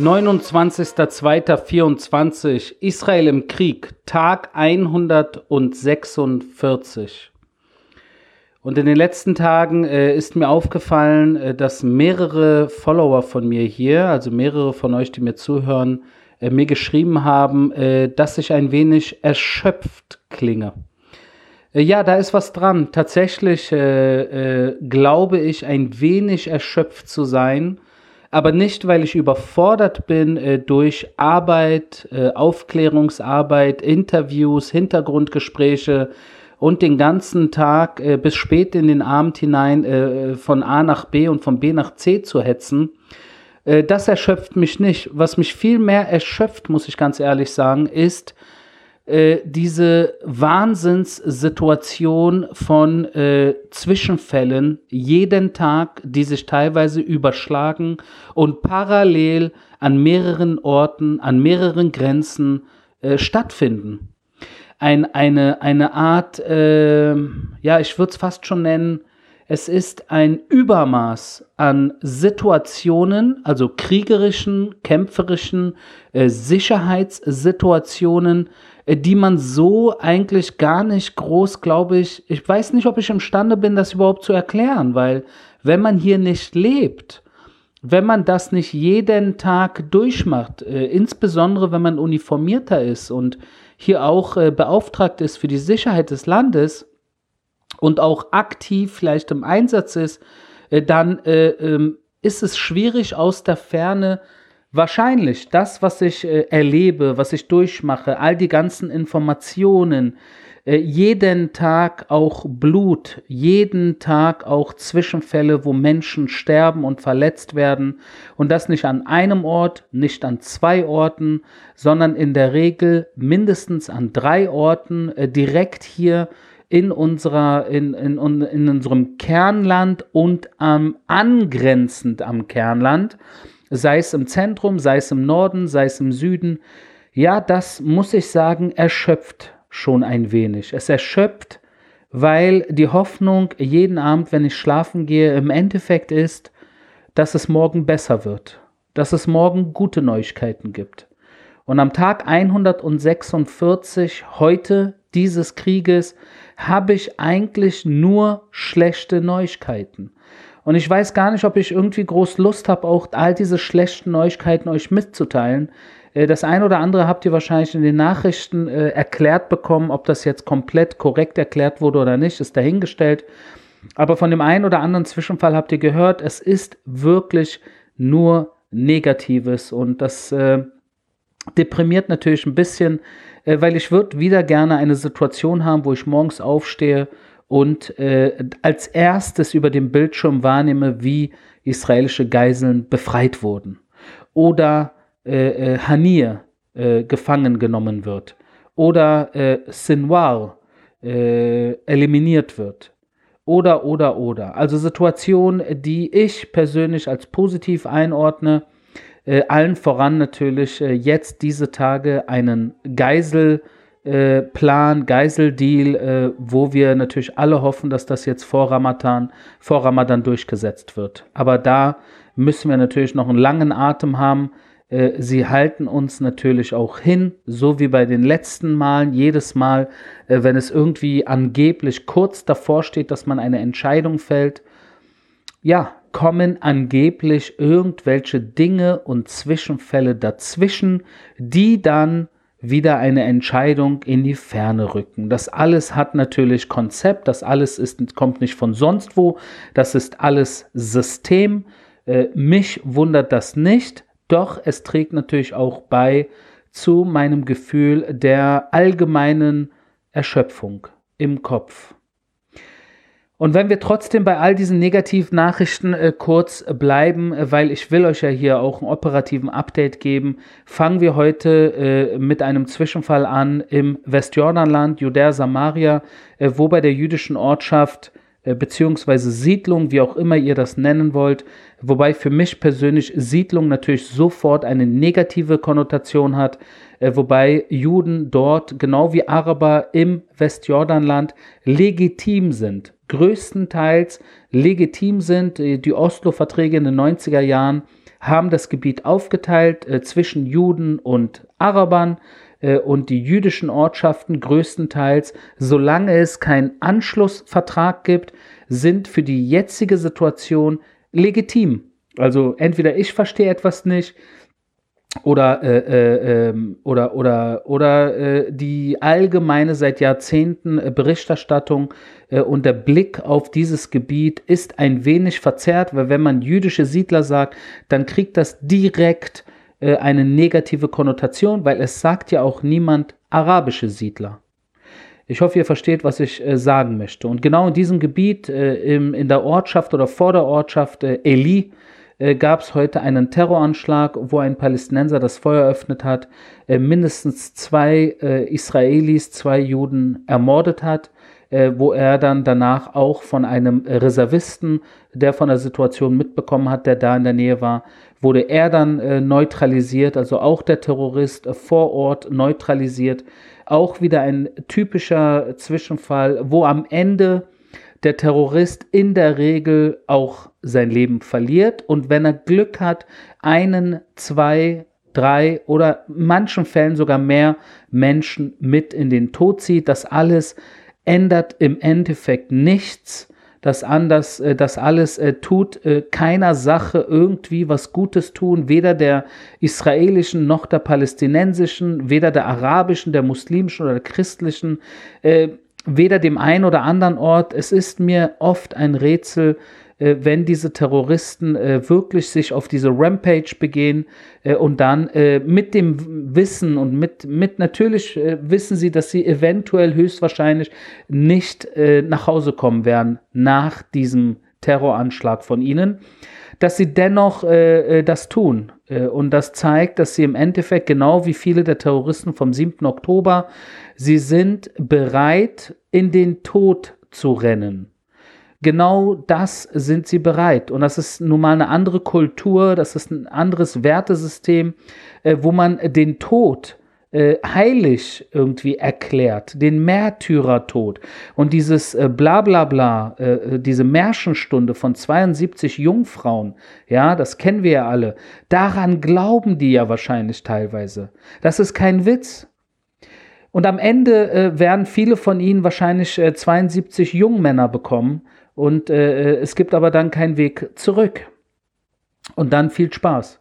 29.02.24 Israel im Krieg, Tag 146. Und in den letzten Tagen äh, ist mir aufgefallen, äh, dass mehrere Follower von mir hier, also mehrere von euch, die mir zuhören, äh, mir geschrieben haben, äh, dass ich ein wenig erschöpft klinge. Äh, ja, da ist was dran. Tatsächlich äh, glaube ich, ein wenig erschöpft zu sein aber nicht, weil ich überfordert bin äh, durch Arbeit, äh, Aufklärungsarbeit, Interviews, Hintergrundgespräche und den ganzen Tag äh, bis spät in den Abend hinein äh, von A nach B und von B nach C zu hetzen. Äh, das erschöpft mich nicht. Was mich viel mehr erschöpft, muss ich ganz ehrlich sagen, ist, äh, diese Wahnsinnssituation von äh, Zwischenfällen jeden Tag, die sich teilweise überschlagen und parallel an mehreren Orten, an mehreren Grenzen äh, stattfinden. Ein, eine, eine Art, äh, ja, ich würde es fast schon nennen, es ist ein Übermaß an Situationen, also kriegerischen, kämpferischen äh, Sicherheitssituationen, die man so eigentlich gar nicht groß, glaube ich, ich weiß nicht, ob ich imstande bin, das überhaupt zu erklären, weil wenn man hier nicht lebt, wenn man das nicht jeden Tag durchmacht, äh, insbesondere wenn man uniformierter ist und hier auch äh, beauftragt ist für die Sicherheit des Landes und auch aktiv vielleicht im Einsatz ist, äh, dann äh, ähm, ist es schwierig aus der Ferne Wahrscheinlich das, was ich äh, erlebe, was ich durchmache, all die ganzen Informationen, äh, jeden Tag auch Blut, jeden Tag auch Zwischenfälle, wo Menschen sterben und verletzt werden. Und das nicht an einem Ort, nicht an zwei Orten, sondern in der Regel mindestens an drei Orten, äh, direkt hier in unserer, in, in, in unserem Kernland und ähm, angrenzend am Kernland sei es im Zentrum, sei es im Norden, sei es im Süden. Ja, das muss ich sagen, erschöpft schon ein wenig. Es erschöpft, weil die Hoffnung jeden Abend, wenn ich schlafen gehe, im Endeffekt ist, dass es morgen besser wird, dass es morgen gute Neuigkeiten gibt. Und am Tag 146 heute dieses Krieges habe ich eigentlich nur schlechte Neuigkeiten. Und ich weiß gar nicht, ob ich irgendwie groß Lust habe, auch all diese schlechten Neuigkeiten euch mitzuteilen. Äh, das eine oder andere habt ihr wahrscheinlich in den Nachrichten äh, erklärt bekommen, ob das jetzt komplett korrekt erklärt wurde oder nicht, ist dahingestellt. Aber von dem einen oder anderen Zwischenfall habt ihr gehört, es ist wirklich nur Negatives und das äh, deprimiert natürlich ein bisschen, äh, weil ich würde wieder gerne eine Situation haben, wo ich morgens aufstehe und äh, als erstes über dem Bildschirm wahrnehme, wie israelische Geiseln befreit wurden. Oder äh, äh, Hanir äh, gefangen genommen wird. Oder äh, Sinwar äh, eliminiert wird. Oder, oder, oder. Also Situationen, die ich persönlich als positiv einordne. Äh, allen voran natürlich äh, jetzt diese Tage einen Geisel äh, Plan, Geiseldeal, äh, wo wir natürlich alle hoffen, dass das jetzt vor Ramadan, vor Ramadan durchgesetzt wird. Aber da müssen wir natürlich noch einen langen Atem haben. Äh, sie halten uns natürlich auch hin, so wie bei den letzten Malen, jedes Mal, äh, wenn es irgendwie angeblich kurz davor steht, dass man eine Entscheidung fällt. Ja, kommen angeblich irgendwelche Dinge und Zwischenfälle dazwischen, die dann wieder eine Entscheidung in die Ferne rücken. Das alles hat natürlich Konzept, das alles ist, kommt nicht von sonst wo, das ist alles System. Äh, mich wundert das nicht, doch es trägt natürlich auch bei zu meinem Gefühl der allgemeinen Erschöpfung im Kopf. Und wenn wir trotzdem bei all diesen negativen Nachrichten äh, kurz bleiben, äh, weil ich will euch ja hier auch einen operativen Update geben, fangen wir heute äh, mit einem Zwischenfall an im Westjordanland, Judäa Samaria, äh, wo bei der jüdischen Ortschaft äh, beziehungsweise Siedlung, wie auch immer ihr das nennen wollt, wobei für mich persönlich Siedlung natürlich sofort eine negative Konnotation hat, wobei Juden dort genau wie Araber im Westjordanland legitim sind größtenteils legitim sind. Die Oslo-Verträge in den 90er Jahren haben das Gebiet aufgeteilt äh, zwischen Juden und Arabern äh, und die jüdischen Ortschaften größtenteils, solange es keinen Anschlussvertrag gibt, sind für die jetzige Situation legitim. Also entweder ich verstehe etwas nicht, oder äh, äh, ähm, oder oder oder äh, die allgemeine seit Jahrzehnten äh, Berichterstattung äh, und der Blick auf dieses Gebiet ist ein wenig verzerrt, weil wenn man jüdische Siedler sagt, dann kriegt das direkt äh, eine negative Konnotation, weil es sagt ja auch niemand arabische Siedler. Ich hoffe, ihr versteht, was ich sagen möchte. Und genau in diesem Gebiet, im, in der Ortschaft oder vor der Ortschaft Eli, äh, gab es heute einen Terroranschlag, wo ein Palästinenser das Feuer eröffnet hat, äh, mindestens zwei äh, Israelis, zwei Juden ermordet hat, äh, wo er dann danach auch von einem Reservisten, der von der Situation mitbekommen hat, der da in der Nähe war, wurde er dann äh, neutralisiert, also auch der Terrorist äh, vor Ort neutralisiert. Auch wieder ein typischer Zwischenfall, wo am Ende der Terrorist in der Regel auch sein Leben verliert und wenn er Glück hat, einen, zwei, drei oder in manchen Fällen sogar mehr Menschen mit in den Tod zieht. Das alles ändert im Endeffekt nichts. Das, anders, äh, das alles äh, tut äh, keiner Sache irgendwie was Gutes tun, weder der israelischen noch der palästinensischen, weder der arabischen, der muslimischen oder der christlichen. Weder dem einen oder anderen Ort. Es ist mir oft ein Rätsel, äh, wenn diese Terroristen äh, wirklich sich auf diese Rampage begehen äh, und dann äh, mit dem Wissen und mit, mit natürlich äh, wissen sie, dass sie eventuell höchstwahrscheinlich nicht äh, nach Hause kommen werden nach diesem Terroranschlag von ihnen, dass sie dennoch das tun. Und das zeigt, dass sie im Endeffekt genau wie viele der Terroristen vom 7. Oktober Sie sind bereit, in den Tod zu rennen. Genau das sind sie bereit. Und das ist nun mal eine andere Kultur, das ist ein anderes Wertesystem, äh, wo man den Tod äh, heilig irgendwie erklärt, den Märtyrertod. Und dieses äh, Blablabla, äh, äh, diese Märchenstunde von 72 Jungfrauen, ja, das kennen wir ja alle, daran glauben die ja wahrscheinlich teilweise. Das ist kein Witz. Und am Ende äh, werden viele von ihnen wahrscheinlich äh, 72 Jungmänner bekommen. Und äh, äh, es gibt aber dann keinen Weg zurück. Und dann viel Spaß.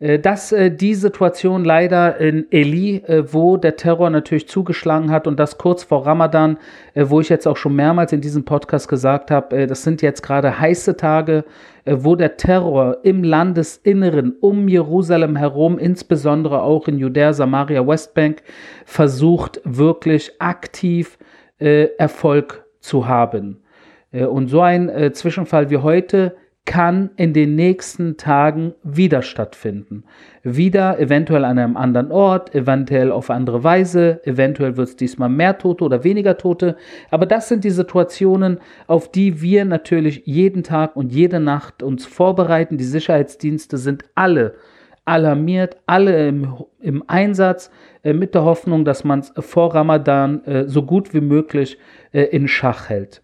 Äh, dass äh, die Situation leider in Eli, äh, wo der Terror natürlich zugeschlagen hat und das kurz vor Ramadan, wo ich jetzt auch schon mehrmals in diesem Podcast gesagt habe, das sind jetzt gerade heiße Tage, wo der Terror im Landesinneren um Jerusalem herum, insbesondere auch in Judäa, Samaria, Westbank, versucht wirklich aktiv Erfolg zu haben. und so ein Zwischenfall wie heute kann in den nächsten Tagen wieder stattfinden. Wieder eventuell an einem anderen Ort, eventuell auf andere Weise, eventuell wird es diesmal mehr Tote oder weniger Tote. Aber das sind die Situationen, auf die wir natürlich jeden Tag und jede Nacht uns vorbereiten. Die Sicherheitsdienste sind alle alarmiert, alle im, im Einsatz, äh, mit der Hoffnung, dass man es vor Ramadan äh, so gut wie möglich äh, in Schach hält.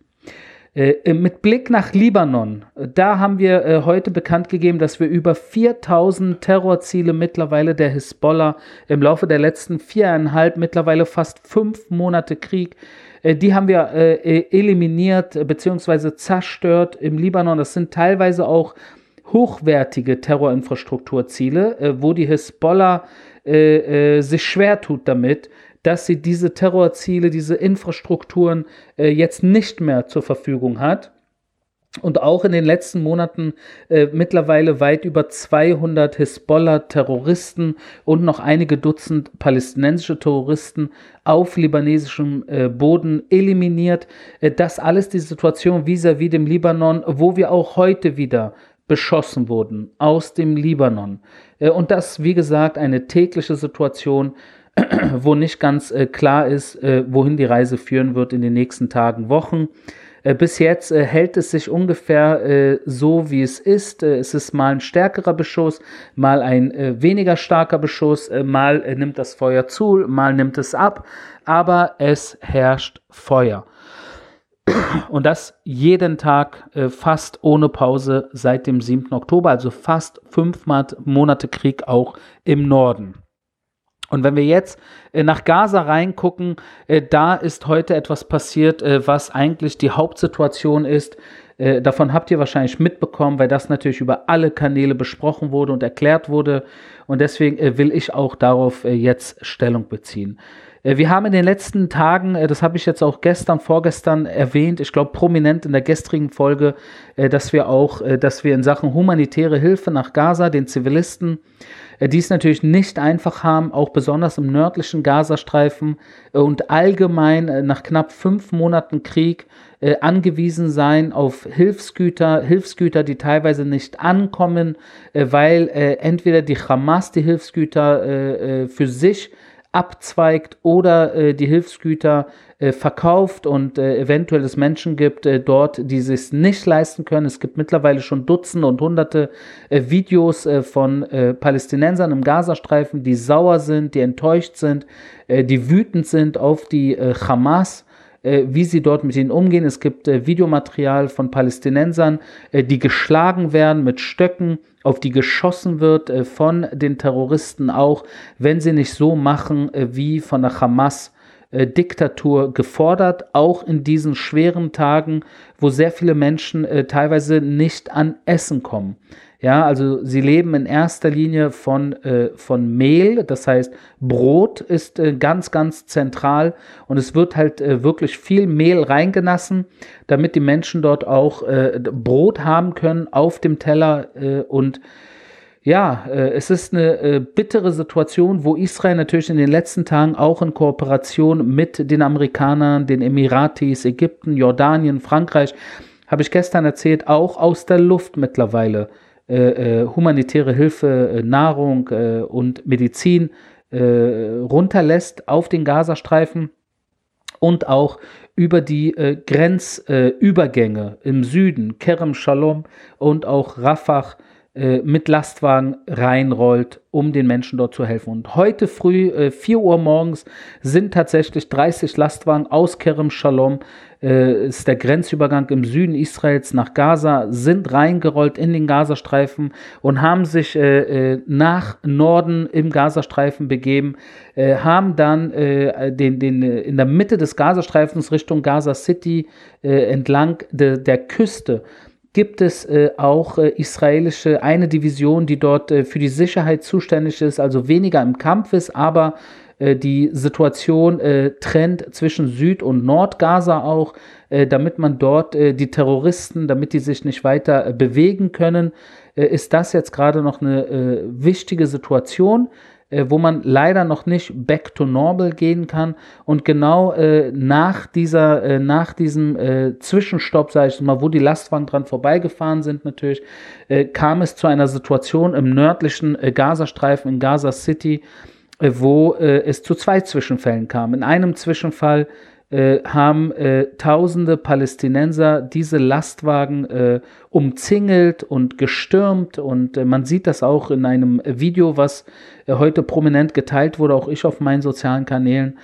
Äh, äh, mit Blick nach Libanon, da haben wir äh, heute bekannt gegeben, dass wir über 4000 Terrorziele mittlerweile der Hisbollah im Laufe der letzten viereinhalb, mittlerweile fast fünf Monate Krieg, äh, die haben wir äh, eliminiert bzw. zerstört im Libanon. Das sind teilweise auch hochwertige Terrorinfrastrukturziele, wo die Hisbollah sich schwer tut damit, dass sie diese Terrorziele, diese Infrastrukturen äh, jetzt nicht mehr zur Verfügung hat. Und auch in den letzten Monaten äh, mittlerweile weit über 200 Hisbollah-Terroristen und noch einige Dutzend palästinensische Terroristen auf libanesischem äh, Boden eliminiert. Äh, das alles die Situation vis-à-vis -vis dem Libanon, wo wir auch heute wieder beschossen wurden aus dem Libanon. Äh, und das, wie gesagt, eine tägliche Situation, wo nicht ganz äh, klar ist, äh, wohin die Reise führen wird in den nächsten Tagen, Wochen. Äh, bis jetzt äh, hält es sich ungefähr äh, so, wie es ist. Äh, es ist mal ein stärkerer Beschuss, mal ein weniger starker Beschuss, mal nimmt das Feuer zu, mal nimmt es ab, aber es herrscht Feuer. Und das jeden Tag fast ohne Pause seit dem 7. Oktober, also fast fünf Monate Krieg auch im Norden. Und wenn wir jetzt äh, nach Gaza reingucken, äh, da ist heute etwas passiert, äh, was eigentlich die Hauptsituation ist. Davon habt ihr wahrscheinlich mitbekommen, weil das natürlich über alle Kanäle besprochen wurde und erklärt wurde. Und deswegen will ich auch darauf jetzt Stellung beziehen. Wir haben in den letzten Tagen, das habe ich jetzt auch gestern, vorgestern erwähnt, ich glaube prominent in der gestrigen Folge, dass wir auch, dass wir in Sachen humanitäre Hilfe nach Gaza, den Zivilisten, die es natürlich nicht einfach haben, auch besonders im nördlichen Gazastreifen äh, und allgemein äh, nach knapp fünf Monaten Krieg angewiesen sein auf Hilfsgüter, Hilfsgüter, die teilweise nicht ankommen, weil entweder die Hamas die Hilfsgüter für sich abzweigt oder äh, die Hilfsgüter äh, verkauft und äh, eventuell es Menschen gibt äh, dort, die es nicht leisten können. Es gibt mittlerweile schon Dutzende und Hunderte äh, Videos äh, von Palästinensern im Gazastreifen, die sauer sind, die enttäuscht sind, die wütend sind auf die Hamas wie sie dort mit ihnen umgehen. Es gibt äh, Videomaterial von Palästinensern, äh, die geschlagen werden mit Stöcken, auf die geschossen wird äh, von den Terroristen auch, wenn sie nicht so machen äh, wie von der Hamas. Äh, Diktatur gefordert, auch in diesen schweren Tagen, wo sehr viele Menschen teilweise nicht an Essen kommen. Ja, also sie leben in erster Linie von, äh, von Mehl, das heißt Brot ist äh, ganz, ganz zentral. Und es wird halt äh, wirklich viel Mehl reingelassen, damit die Menschen dort auch äh, Brot haben können auf dem Teller. Äh, und ja, äh, es ist eine bittere Situation, wo Israel natürlich in den letzten Tagen auch in Kooperation mit den Amerikanern, den Emiratis, Ägypten, Jordanien, Frankreich, habe ich gestern erzählt, auch aus der Luft mittlerweile äh, äh, humanitäre Hilfe, äh, Nahrung äh, und Medizin runterlässt auf den Gazastreifen und auch über die äh, Grenzübergänge äh, im Süden, Kerem Shalom und auch Rafah mit Lastwagen reinrollt, um den Menschen dort zu helfen. Und heute früh, äh, 4 Uhr morgens, sind tatsächlich 30 Lastwagen aus Kerem Shalom, äh, ist der Grenzübergang im Süden Israels nach Gaza, sind reingerollt in den Gazastreifen und haben sich äh, äh nach Norden im Gazastreifen begeben, äh, haben dann äh, den, den, in der Mitte des Gazastreifens Richtung Gaza City entlang de, der Küste gibt es äh, auch äh, israelische, eine Division, die dort äh, für die Sicherheit zuständig ist, also weniger im Kampf ist, aber äh, die Situation äh, trennt zwischen Süd- und Nordgaza auch, äh, damit man dort die Terroristen, damit die sich nicht weiter bewegen können, ist das jetzt gerade noch eine wichtige Situation wo man leider noch nicht back to normal gehen kann. Und genau äh, nach dieser, äh, nach diesem äh, Zwischenstopp, sage ich mal, wo die Lastwagen dran vorbeigefahren sind, natürlich, äh, kam es zu einer Situation im nördlichen äh, Gazastreifen in Gaza City, wo es zu zwei Zwischenfällen kam. In einem Zwischenfall äh, haben äh, tausende Palästinenser diese Lastwagen äh, umzingelt und gestürmt und äh, man sieht das auch in einem Video, was äh, heute prominent geteilt wurde, auch ich auf meinen sozialen Kanälen.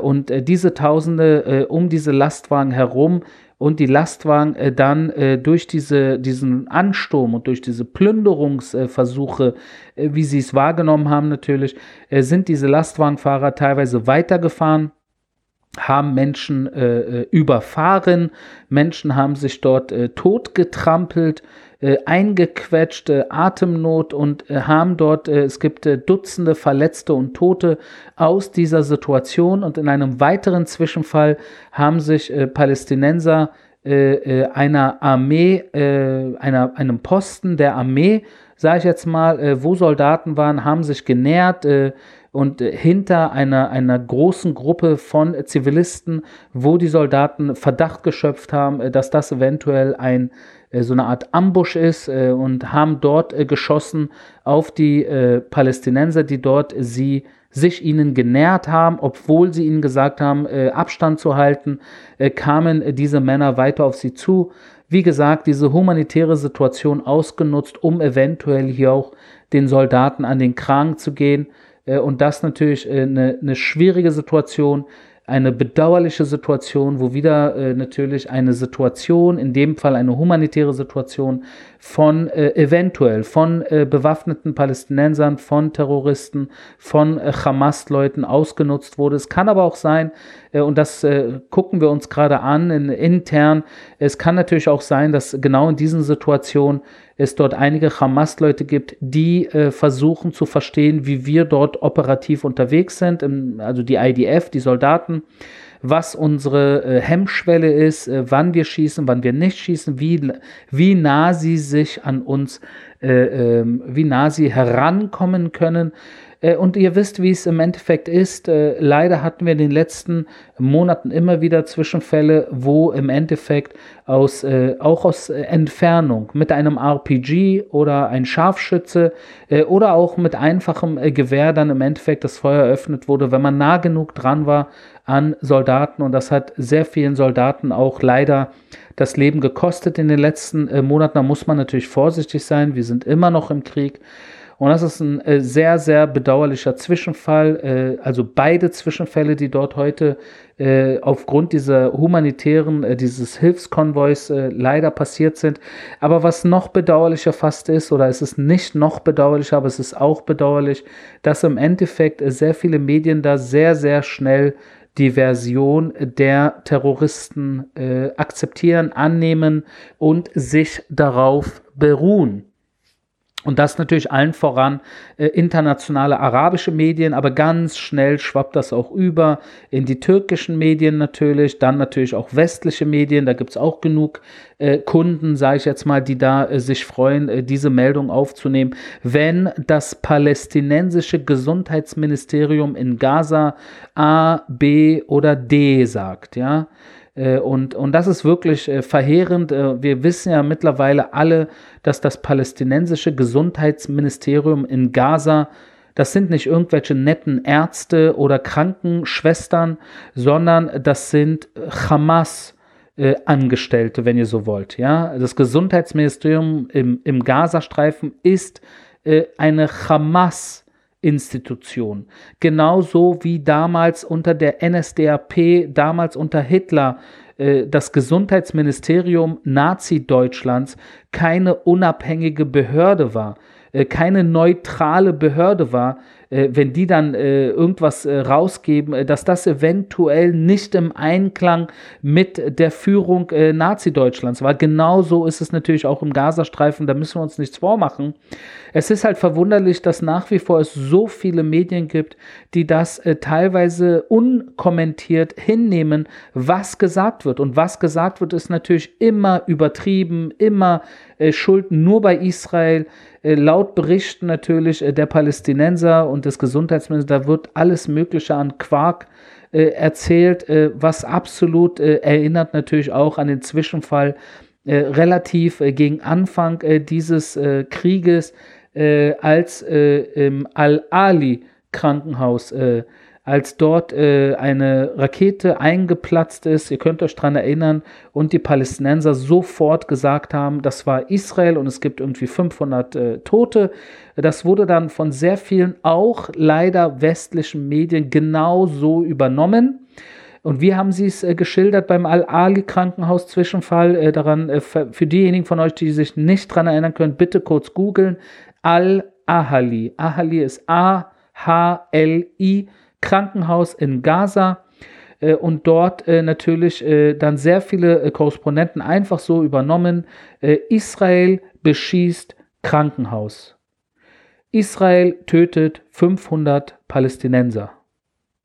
Und diese Tausende um diese Lastwagen herum und die Lastwagen äh, dann äh, durch diese, diesen Ansturm und durch diese Plünderungsversuche, äh, wie sie es wahrgenommen haben natürlich, sind diese Lastwagenfahrer teilweise weitergefahren haben Menschen äh, äh, überfahren, Menschen haben sich dort äh, totgetrampelt, äh, eingequetscht, äh, Atemnot und äh, haben dort, es gibt Dutzende Verletzte und Tote aus dieser Situation. Und in einem weiteren Zwischenfall haben sich Palästinenser einer Armee, einer, einem Posten der Armee, sage ich jetzt mal, wo Soldaten waren, haben sich genährt, äh, und hinter einer, einer großen Gruppe von Zivilisten, wo die Soldaten Verdacht geschöpft haben, dass das eventuell ein äh, so eine Art Ambush ist äh, und haben dort äh, geschossen auf die Palästinenser, die dort sie sich ihnen genähert haben, obwohl sie ihnen gesagt haben, Abstand zu halten, kamen diese Männer weiter auf sie zu. Wie gesagt, diese humanitäre Situation ausgenutzt, um eventuell hier auch den Soldaten an den Kragen zu gehen. Äh, und das natürlich eine, äh, eine schwierige Situation. eine bedauerliche Situation, wo wieder äh, natürlich eine Situation, in dem Fall eine humanitäre Situation von äh, eventuell von äh, bewaffneten Palästinensern, von Terroristen, von äh, Hamas-Leuten ausgenutzt wurde. Es kann aber auch sein, äh, und das äh, gucken wir uns gerade an in, intern, es kann natürlich auch sein, dass genau in diesen Situationen es dort einige Hamas-Leute gibt, die äh, versuchen zu verstehen, wie wir dort operativ unterwegs sind, im, also die IDF, die Soldaten, was unsere äh, Hemmschwelle ist, äh, wann wir schießen, wann wir nicht schießen, wie, wie nah sie sich an uns, äh, ähm, wie nah sie herankommen können. Und ihr wisst, wie es im Endeffekt ist. Leider hatten wir in den letzten Monaten immer wieder Zwischenfälle, wo im Endeffekt aus, auch aus Entfernung mit einem RPG oder ein Scharfschütze oder auch mit einfachem Gewehr dann im Endeffekt das Feuer eröffnet wurde, wenn man nah genug dran war an Soldaten. Und das hat sehr vielen Soldaten auch leider das Leben gekostet in den letzten Monaten. Da muss man natürlich vorsichtig sein. Wir sind immer noch im Krieg. Und das ist ein äh, sehr, sehr bedauerlicher Zwischenfall. Äh, also beide Zwischenfälle, die dort heute äh, aufgrund dieser humanitären, äh, dieses Hilfskonvois äh, leider passiert sind. Aber was noch bedauerlicher fast ist, oder es ist nicht noch bedauerlicher, aber es ist auch bedauerlich, dass im Endeffekt äh, sehr viele Medien da sehr, sehr schnell die Version der Terroristen äh, akzeptieren, annehmen und sich darauf beruhen. Und das natürlich allen voran äh, internationale arabische Medien, aber ganz schnell schwappt das auch über in die türkischen Medien natürlich, dann natürlich auch westliche Medien, da gibt es auch genug äh, Kunden, sage ich jetzt mal, die da äh, sich freuen, äh, diese Meldung aufzunehmen, wenn das palästinensische Gesundheitsministerium in Gaza A, B oder D sagt, ja. Äh, und, und das ist wirklich äh, verheerend. Äh, wir wissen ja mittlerweile alle, dass das palästinensische Gesundheitsministerium in Gaza das sind nicht irgendwelche netten Ärzte oder Krankenschwestern, sondern das sind Hamas. Äh, Angestellte, wenn ihr so wollt. Ja? Das Gesundheitsministerium im, im Gazastreifen ist äh, eine Hamas- Institution. Genauso wie damals unter der NSDAP, damals unter Hitler, äh, das Gesundheitsministerium Nazi-Deutschlands keine unabhängige Behörde war, äh, keine neutrale Behörde war, wenn die dann äh, irgendwas äh, rausgeben, äh, dass das eventuell nicht im Einklang mit der Führung äh, Nazi-Deutschlands war. Genauso ist es natürlich auch im Gazastreifen, da müssen wir uns nichts vormachen. Es ist halt verwunderlich, dass nach wie vor es so viele Medien gibt, die das äh, teilweise unkommentiert hinnehmen, was gesagt wird. Und was gesagt wird, ist natürlich immer übertrieben, immer äh, Schuld nur bei Israel. Äh, laut Berichten natürlich äh, der Palästinenser und des Gesundheitsministers, da wird alles Mögliche an Quark äh, erzählt, äh, was absolut erinnert natürlich auch an den Zwischenfall relativ gegen Anfang dieses Krieges als im Al-Ali-Krankenhaus, äh, als dort äh, eine Rakete eingeplatzt ist, ihr könnt euch daran erinnern, und die Palästinenser sofort gesagt haben, das war Israel und es gibt irgendwie 500 äh, Tote. Das wurde dann von sehr vielen, auch leider westlichen Medien genauso übernommen. Und wie haben Sie es äh, geschildert beim Al-Ali-Krankenhaus-Zwischenfall? Äh, äh, für diejenigen von euch, die sich nicht daran erinnern können, bitte kurz googeln. Al-Ahali. Ahali ist A-H-L-I, Krankenhaus in Gaza. Äh, und dort äh, natürlich äh, dann sehr viele Korrespondenten einfach so übernommen. Israel beschießt Krankenhaus. Israel tötet 500 Palästinenser.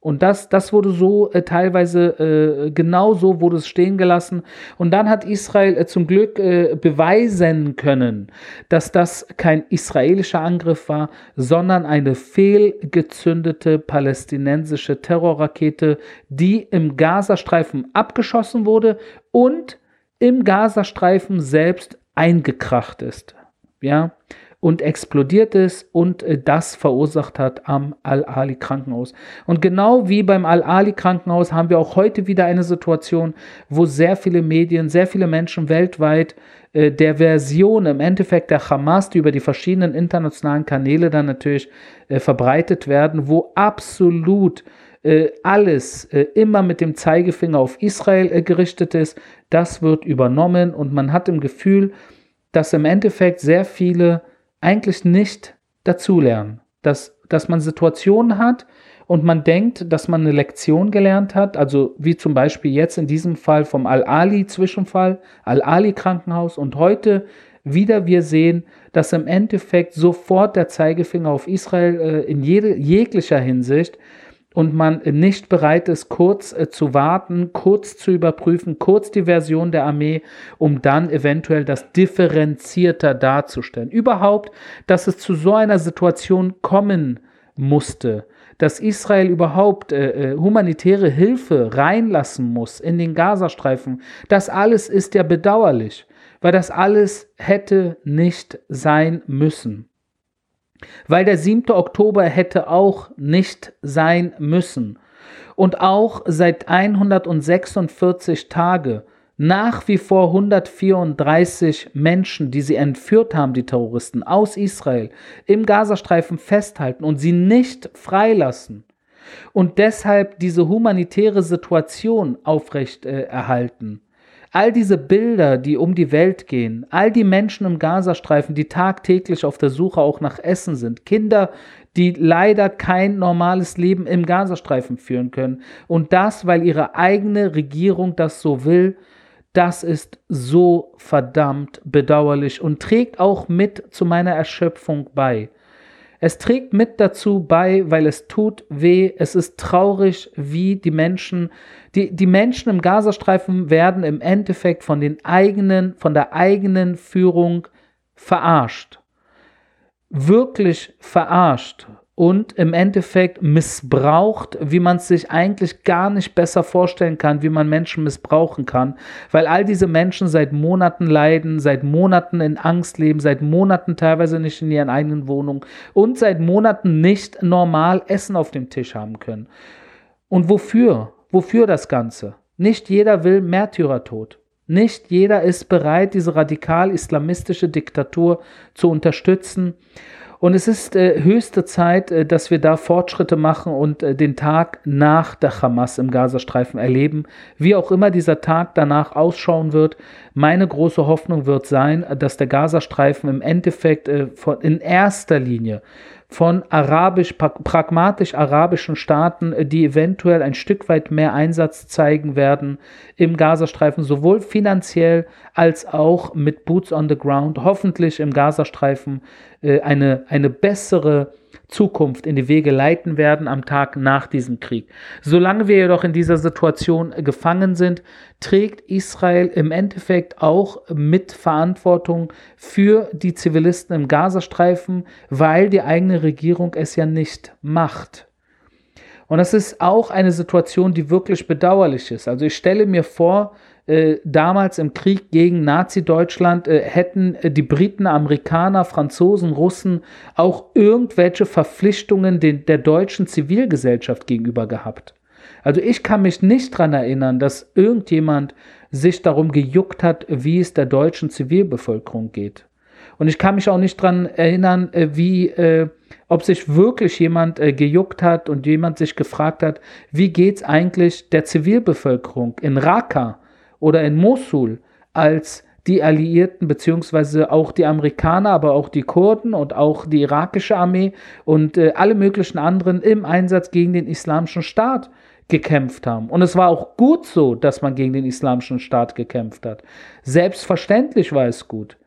Und das, das wurde so äh, teilweise äh, genau so wurde es stehen gelassen. Und dann hat Israel äh, zum Glück äh, beweisen können, dass das kein israelischer Angriff war, sondern eine fehlgezündete palästinensische Terrorrakete, die im Gazastreifen abgeschossen wurde und im Gazastreifen selbst eingekracht ist. Ja, und explodiert ist und äh, das verursacht hat am Al-Ali Krankenhaus. Und genau wie beim Al-Ali Krankenhaus haben wir auch heute wieder eine Situation, wo sehr viele Medien, sehr viele Menschen weltweit äh, der Version im Endeffekt der Hamas, die über die verschiedenen internationalen Kanäle dann natürlich äh, verbreitet werden, wo absolut alles immer mit dem Zeigefinger auf Israel gerichtet ist, das wird übernommen und man hat im Gefühl, dass im Endeffekt sehr viele eigentlich nicht dazulernen, dass, dass man Situationen hat und man denkt, dass man eine Lektion gelernt hat, also wie zum Beispiel jetzt in diesem Fall vom Al-Ali-Zwischenfall, Al-Ali-Krankenhaus. Und heute wieder wir sehen, dass im Endeffekt sofort der Zeigefinger auf Israel äh, in jede, jeglicher Hinsicht und man nicht bereit ist, kurz äh, zu warten, kurz zu überprüfen, kurz die Version der Armee, um dann eventuell das differenzierter darzustellen. Überhaupt, dass es zu so einer Situation kommen musste, dass Israel überhaupt äh, äh humanitäre Hilfe reinlassen muss in den Gazastreifen, das alles ist ja bedauerlich weil das alles hätte nicht sein müssen. Weil der 7. Oktober hätte auch nicht sein müssen. Und auch seit 146 Tage nach wie vor 134 Menschen, die sie entführt haben, die Terroristen aus Israel, im Gazastreifen festhalten und sie nicht freilassen und deshalb diese humanitäre Situation aufrecht äh. All diese Bilder, die um die Welt gehen, all die Menschen im Gazastreifen, die tagtäglich auf der Suche auch nach Essen sind, Kinder, die leider kein normales Leben im Gazastreifen führen können. Und das, weil ihre eigene Regierung das so will, das ist so verdammt bedauerlich und trägt auch mit zu meiner Erschöpfung bei. Es trägt mit dazu bei, weil es tut weh, es ist traurig, wie die Menschen, die, die Menschen im Gazastreifen werden im Endeffekt von den eigenen, von der eigenen Führung verarscht. Wirklich verarscht und im Endeffekt missbraucht, wie man es sich eigentlich gar nicht besser vorstellen kann, wie man Menschen missbrauchen kann, weil all diese Menschen seit Monaten leiden, seit Monaten in Angst leben, seit Monaten teilweise nicht in ihren eigenen Wohnungen und seit Monaten nicht normal Essen auf dem Tisch haben können. Und wofür? Wofür das Ganze? Nicht jeder will Märtyrertod. Nicht jeder ist bereit, diese radikal-islamistische Diktatur zu unterstützen. Und es ist äh, höchste Zeit, äh, dass wir da Fortschritte machen und äh, den Tag nach der Hamas im Gazastreifen erleben. Wie auch immer dieser Tag danach ausschauen wird, meine große Hoffnung wird sein, dass der Gazastreifen im Endeffekt äh, von, in erster Linie von arabisch, pragmatisch arabischen Staaten, äh, die eventuell ein Stück weit mehr Einsatz zeigen werden im Gazastreifen, sowohl finanziell als auch mit Boots on the Ground, hoffentlich im Gazastreifen äh, eine, eine bessere Zukunft in die Wege leiten werden am Tag nach diesem Krieg. Solange wir jedoch in dieser Situation gefangen sind, trägt Israel im Endeffekt auch mit Verantwortung für die Zivilisten im Gazastreifen, weil die eigene Regierung es ja nicht macht. Und das ist auch eine Situation, die wirklich bedauerlich ist. Also ich stelle mir vor, damals im Krieg gegen Nazi-Deutschland äh, hätten äh, die Briten, Amerikaner, Franzosen, Russen auch irgendwelche Verpflichtungen den, der deutschen Zivilgesellschaft gegenüber gehabt. Also ich kann mich nicht daran erinnern, dass irgendjemand sich darum gejuckt hat, wie es der deutschen Zivilbevölkerung geht. Und ich kann mich auch nicht daran erinnern, äh, wie, äh, ob sich wirklich jemand äh, gejuckt hat und jemand sich gefragt hat, wie geht es eigentlich der Zivilbevölkerung in Raqqa, oder in Mosul, als die Alliierten beziehungsweise auch die Amerikaner, aber auch die Kurden und auch die irakische Armee und äh, alle möglichen anderen im Einsatz gegen den islamischen Staat gekämpft haben. Und es war auch gut so, dass man gegen den islamischen Staat gekämpft hat. Selbstverständlich war es gut.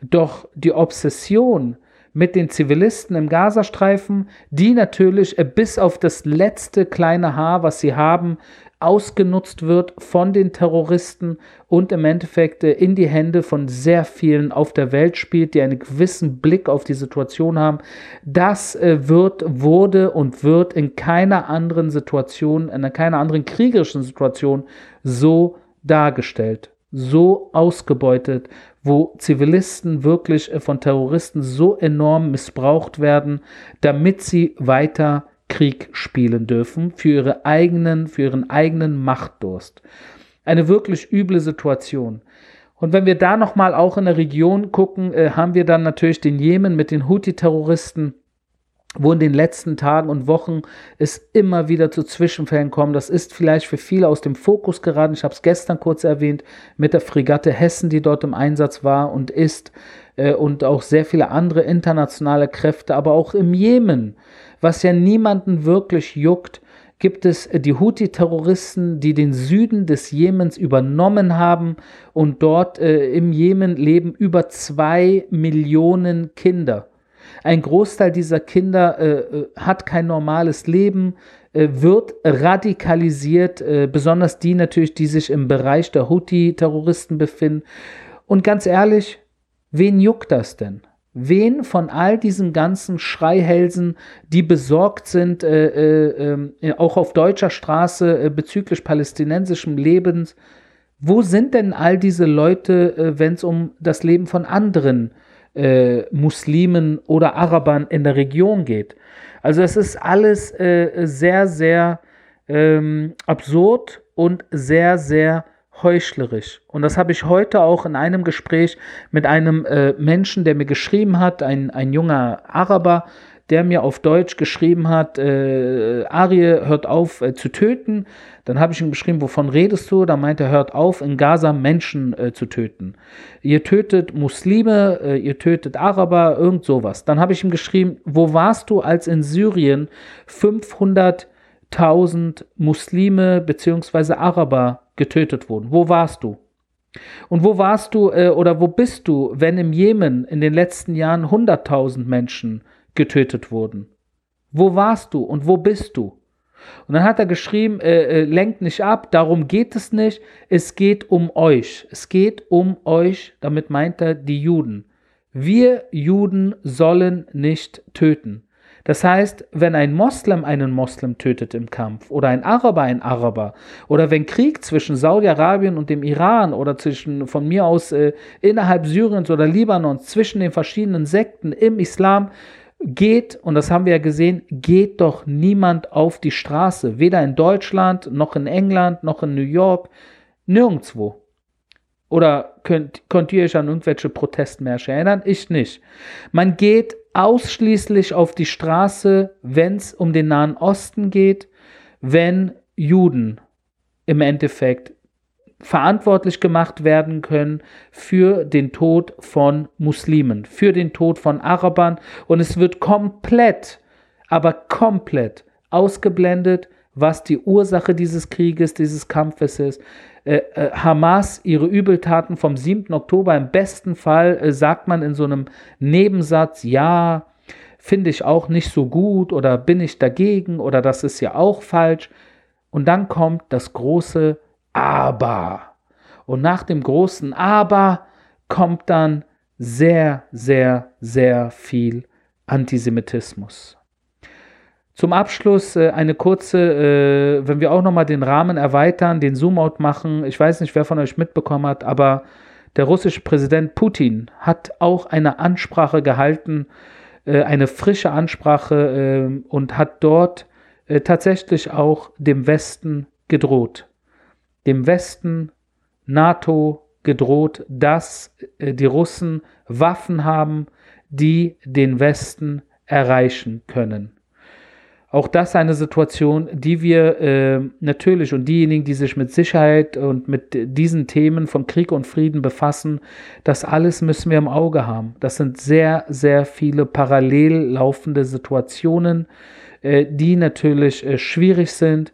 Doch die Obsession mit den Zivilisten im Gazastreifen, die natürlich äh, bis auf das letzte kleine Haar, was sie haben, ausgenutzt wird von den Terroristen und im Endeffekt äh, in die Hände von sehr vielen auf der Welt spielt, die einen gewissen Blick auf die Situation haben. Das äh, wird, wurde und wird in keiner anderen Situation, in keiner anderen kriegerischen Situation so dargestellt, so ausgebeutet, wo Zivilisten wirklich äh, von Terroristen so enorm missbraucht werden, damit sie weiter Krieg spielen dürfen für ihre eigenen, für ihren eigenen Machtdurst. Eine wirklich üble Situation. Und wenn wir da nochmal auch in der Region gucken, äh, haben wir dann natürlich den Jemen mit den Houthi-Terroristen, wo in den letzten Tagen und Wochen es immer wieder zu Zwischenfällen kommt. Das ist vielleicht für viele aus dem Fokus geraten. Ich habe es gestern kurz erwähnt mit der Fregatte Hessen, die dort im Einsatz war und ist äh, und auch sehr viele andere internationale Kräfte, aber auch im Jemen, was ja niemanden wirklich juckt, gibt es die Houthi-Terroristen, die den Süden des Jemens übernommen haben und dort äh, im Jemen leben über zwei Millionen Kinder. Ein Großteil dieser Kinder äh, äh hat kein normales Leben, äh, wird radikalisiert, äh, besonders die natürlich, die sich im Bereich der Houthi-Terroristen befinden. Und ganz ehrlich, wen juckt das denn? Wen von all diesen ganzen Schreihälsen, die besorgt sind, äh, äh, äh, auch auf deutscher Straße bezüglich palästinensischem Lebens, wo sind denn all diese Leute, wenn es um das Leben von anderen äh, Muslimen oder Arabern in der Region geht? Also es ist alles sehr, sehr ähm, absurd und sehr, sehr heuchlerisch. Und das habe ich heute auch in einem Gespräch mit einem äh, Menschen, der mir geschrieben hat, ein, ein junger Araber, der mir auf Deutsch geschrieben hat, äh, Arie, hört auf äh, zu töten. Dann habe ich ihm geschrieben, wovon redest du? Da meinte er, hört auf, in Gaza Menschen äh, zu töten. Ihr tötet Muslime, äh, ihr tötet Araber, irgend sowas. Dann habe ich ihm geschrieben, wo warst du, als in Syrien 500.000 Muslime bzw. Araber getötet wurden. Wo warst du? Und wo warst du äh, oder wo bist du, wenn im Jemen in den letzten Jahren 100.000 Menschen getötet wurden? Wo warst du und wo bist du? Und dann hat er geschrieben, äh, äh, lenkt nicht ab, darum geht es nicht, es geht um euch. Es geht um euch, damit meint er die Juden. Wir Juden sollen nicht töten. Das heißt, wenn ein Moslem einen Moslem tötet im Kampf oder ein Araber ein Araber oder wenn Krieg zwischen Saudi-Arabien und dem Iran oder zwischen von mir aus äh, innerhalb Syriens oder Libanons zwischen den verschiedenen Sekten im Islam geht, und das haben wir ja gesehen, geht doch niemand auf die Straße, weder in Deutschland noch in England noch in New York, nirgendwo. Oder könnt, könnt ihr euch an irgendwelche Protestmärsche erinnern? Ich nicht. Man geht ausschließlich auf die Straße, wenn es um den Nahen Osten geht, wenn Juden im Endeffekt verantwortlich gemacht werden können für den Tod von Muslimen, für den Tod von Arabern. Und es wird komplett, aber komplett ausgeblendet, was die Ursache dieses Krieges, dieses Kampfes ist. Äh, äh, Hamas ihre Übeltaten vom 7. Oktober im besten Fall äh, sagt man in so einem Nebensatz, ja, finde ich auch nicht so gut oder bin ich dagegen oder das ist ja auch falsch. Und dann kommt das große Aber. Und nach dem großen Aber kommt dann sehr, sehr, sehr viel Antisemitismus. Zum Abschluss äh, eine kurze, äh, wenn wir auch nochmal den Rahmen erweitern, den Zoom-out machen. Ich weiß nicht, wer von euch mitbekommen hat, aber der russische Präsident Putin hat auch eine Ansprache gehalten, äh, eine frische Ansprache äh, und hat dort tatsächlich auch dem Westen gedroht. Dem Westen, NATO gedroht, dass äh, die Russen Waffen haben, die den Westen erreichen können. Auch das eine Situation, die wir äh, natürlich und diejenigen, die sich mit Sicherheit und mit diesen Themen von Krieg und Frieden befassen, das alles müssen wir im Auge haben. Das sind sehr, sehr viele parallel laufende Situationen, äh, die natürlich äh, schwierig sind,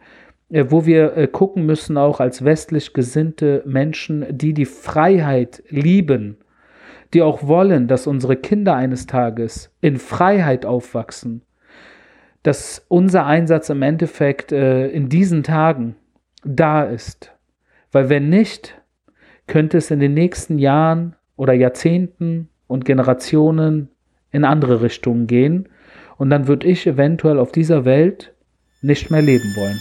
wo wir äh, gucken müssen, auch als westlich gesinnte Menschen, die die Freiheit lieben, die auch wollen, dass unsere Kinder eines Tages in Freiheit aufwachsen dass unser Einsatz im Endeffekt äh, in diesen Tagen da ist. Weil wenn nicht, könnte es in den nächsten Jahren oder Jahrzehnten und Generationen in andere Richtungen gehen und dann würde ich eventuell auf dieser Welt nicht mehr leben wollen.